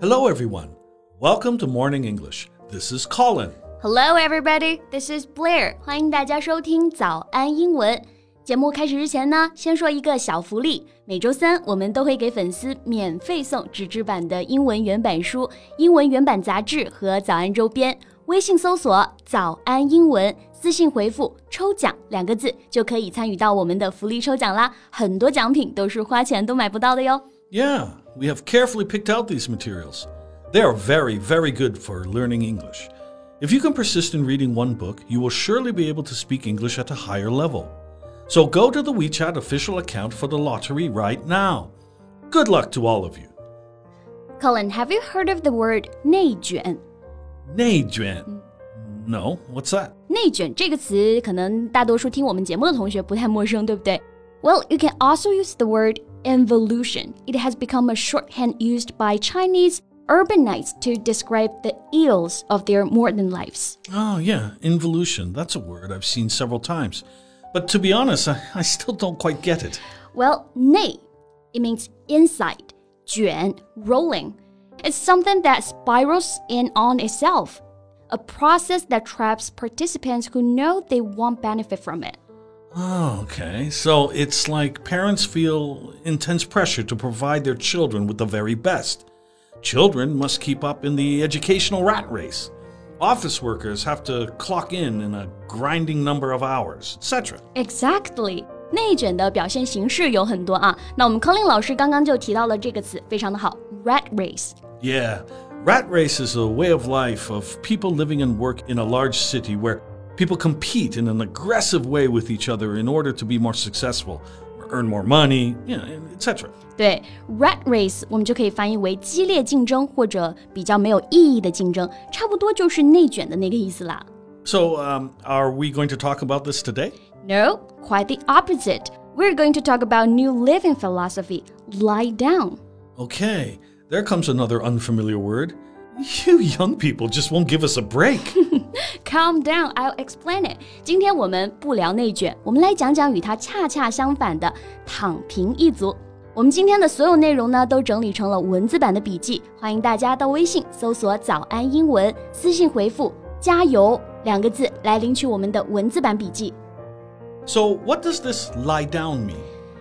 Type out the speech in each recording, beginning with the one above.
Hello, everyone. Welcome to Morning English. This is Colin. Hello, everybody. This is Blair. 欢迎大家收听早安英文。节目开始之前呢，先说一个小福利。每周三我们都会给粉丝免费送纸质版的英文原版书、英文原版杂志和早安周边。微信搜索“早安英文”，私信回复“抽奖”两个字，就可以参与到我们的福利抽奖啦。很多奖品都是花钱都买不到的哟。Yeah, we have carefully picked out these materials. They are very, very good for learning English. If you can persist in reading one book, you will surely be able to speak English at a higher level. So go to the WeChat official account for the lottery right now. Good luck to all of you. Colin, have you heard of the word 内卷？内卷. No, what's that? 内卷这个词，可能大多数听我们节目的同学不太陌生，对不对？Well, you can also use the word involution. It has become a shorthand used by Chinese urbanites to describe the ills of their modern lives. Oh, yeah, involution. That's a word I've seen several times. But to be honest, I, I still don't quite get it. Well, 内 it means inside, 卷 rolling. It's something that spirals in on itself, a process that traps participants who know they won't benefit from it. Oh, okay. So it's like parents feel intense pressure to provide their children with the very best. Children must keep up in the educational rat race. Office workers have to clock in in a grinding number of hours, etc. Exactly. 内卷的表现形式有很多啊，那我们康令老师刚刚就提到了这个词，非常的好，rat race。 Yeah, rat race is a way of life of people living and work in a large city where people compete in an aggressive way with each other in order to be more successful, earn more money, you know, etc. 对，rat race 我们就可以翻译为激烈竞争或者比较没有意义的竞争，差不多就是内卷的那个意思啦。 So, um, are we going to talk about this today? No, quite the opposite. We're going to talk about new living philosophy, lie down. Okay, there comes another unfamiliar word. You young people just won't give us a break. Calm down, I'll explain it. 今天我们不聊内卷，我们来讲讲与它恰恰相反的躺平一族。我们今天的所有内容呢，都整理成了文字版的笔记，欢迎大家到微信搜索“早安英文”，私信回复“加油”两个字来领取我们的文字版笔记。 so, what does this lie down mean?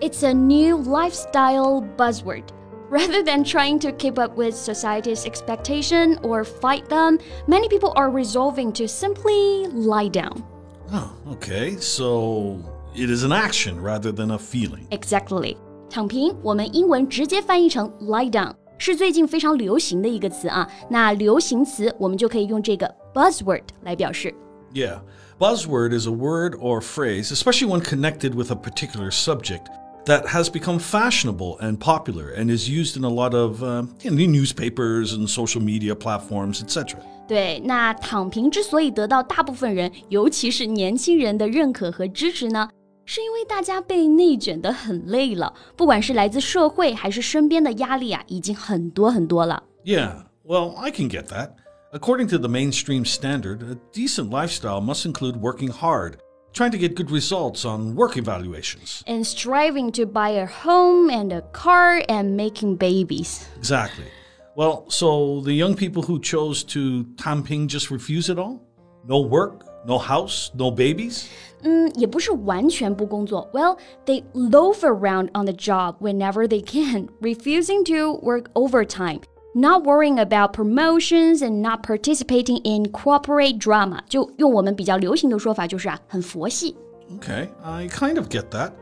It's a new lifestyle buzzword. Rather than trying to keep up with society's expectation or fight them, many people are resolving to simply lie down. Oh, okay, so it is an action rather than a feeling. Exactly. 躺平，我们英文直接翻译成 lie down，是最近非常流行的一个词啊。那流行词我们就可以用这个 buzzword 来表示。 Yeah, buzzword is a word or phrase, especially when connected with a particular subject, that has become fashionable and popular and is used in a lot of uh, you know, newspapers and social media platforms, etc. 对，那躺平之所以得到大部分人，尤其是年轻人的认可和支持呢，是因为大家被内卷得很累了，不管是来自社会还是身边的压力啊，已经很多很多了。 Yeah, well, I can get that. According to the mainstream standard, a decent lifestyle must include working hard, trying to get good results on work evaluations. And striving to buy a home and a car and making babies. Exactly. Well, so the young people who chose to Tangping just refuse it all? No work, no house, no babies? Mm, 嗯，也不是完全不工作。Well, they loaf around on the job whenever they can, refusing to work overtime not worrying about promotions and not participating in corporate drama. 就用我们比较流行的说法，就是啊，很佛系。 Okay, I kind of get that.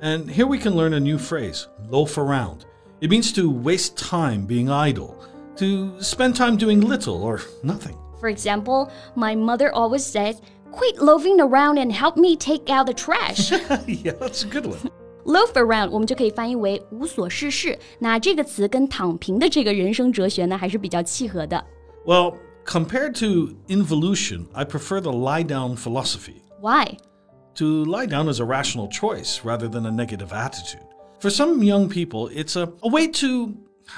And here we can learn a new phrase loaf around. It means to waste time being idle, to spend time doing little or nothing. For example, my mother always says, "Quit loafing around and help me take out the trash." yeah, that's a good one. loaf around 我们就可以翻译为无所事事。那这个词跟躺平的这个人生哲学呢，还是比较契合的。 Well, compared to involution, I prefer the lie down philosophy. Why? To lie down is a rational choice rather than a negative attitude. For some young people, it's a, a way to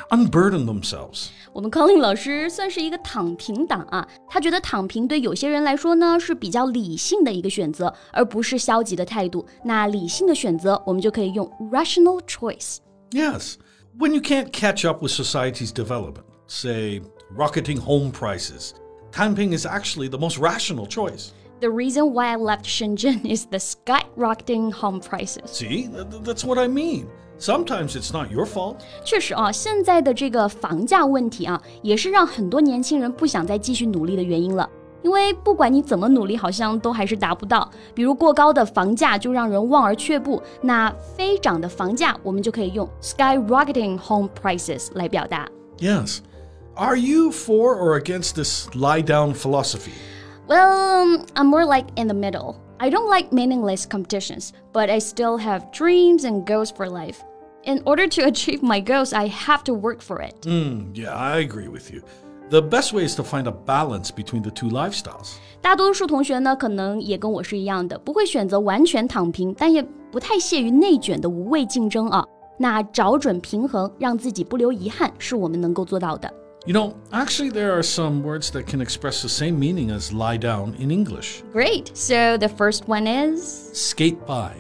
unburden themselves. Colin 老师算是一个躺平党啊，他觉得躺平对有些人来说呢是比较理性的一个选择，而不是消极的态度。那理性的选择，我们就可以用 rational choice。Yes, when you can't catch up with society's development, say rocketing home prices, tangping is actually the most rational choice. The reason why I left Shenzhen is the skyrocketing home prices. See, that's what I mean. Sometimes it's not your fault. 确实啊，现在的这个房价问题啊，也是让很多年轻人不想再继续努力的原因了。因为不管你怎么努力，好像都还是达不到。比如过高的房价就让人望而却步，那飞涨的房价，我们就可以用 skyrocketing home prices 来表达。Yes. Are you for or against this lie down philosophy? Well, I'm more like in the middle. I don't like meaningless competitions, but I still have dreams and goals for life. In order to achieve my goals, I have to work for it. Mm, yeah, I agree with you. The best way is to find a balance between the two lifestyles. 大多数同学呢，可能也跟我是一样的，不会选择完全躺平，但也不太屑于内卷的无谓竞争啊。那找准平衡，让自己不留遗憾，是我们能够做到的。 You know, actually, there are some words that can express the same meaning as lie down in English. Great. So the first one is skate by.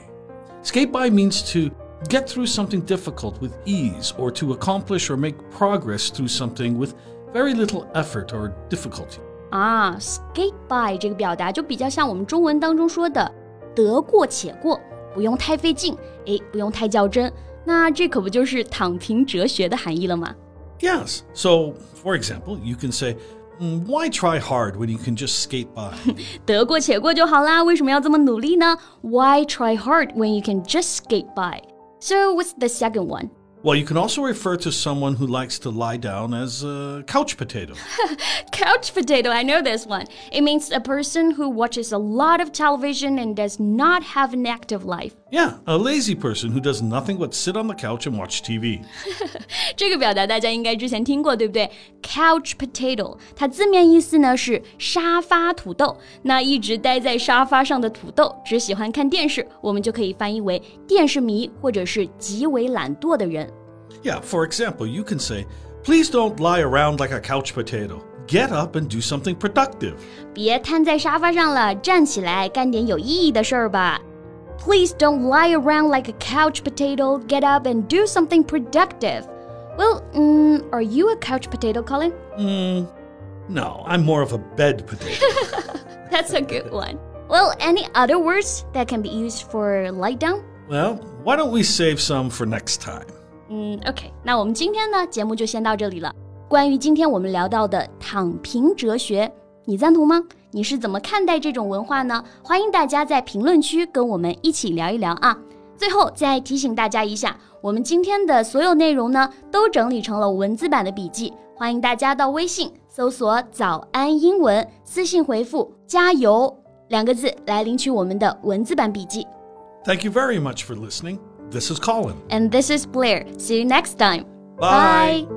Skate by means to get through something difficult with ease or to accomplish or make progress through something with very little effort or difficulty. 啊，skate by 这个表达就比较像我们中文当中说的“得过且过”，不用太费劲，哎，不用太较真。那这可不就是躺平哲学的含义了吗 ？Yes. So, for example, you can say, mm, "Why try hard when you can just skate by?" 得过且过就好啦，为什么要这么努力呢？Why try hard when you can just skate by? So, what's the second one? Well, you can also refer to someone who likes to lie down as a couch potato. couch potato, I know this one. It means a person who watches a lot of television and does not have an active life. Yeah, a lazy person who does nothing but sit on the couch and watch TV. 这个表达大家应该之前听过，对不对？Couch potato，它字面意思呢是沙发土豆。那一直待在沙发上的土豆，只喜欢看电视，我们就可以翻译为电视迷或者是极为懒惰的人。Yeah, for example, you can say, "Please don't lie around like a couch potato." Get up and do something productive. 别瘫在沙发上了，站起来干点有意义的事儿吧。 Please don't lie around like a couch potato. Get up and do something productive. Well, mm, are you a couch potato, Colin? Mm, no, I'm more of a bed potato. That's a good one. Well, any other words that can be used for lie down? Well, why don't we save some for next time? 嗯，OK，那我们今天呢节目就先到这里了。关于今天我们聊到的躺平哲学， 你赞同吗？你是怎么看待这种文化呢？欢迎大家在评论区跟我们一起聊一聊啊！最后再提醒大家一下，我们今天的所有内容呢都整理成了文字版的笔记，欢迎大家到微信搜索“早安英文”，私信回复“加油”两个字来领取我们的文字版笔记。Thank you very much for listening. This is Colin. And this is Blair. See you next time. Bye. Bye.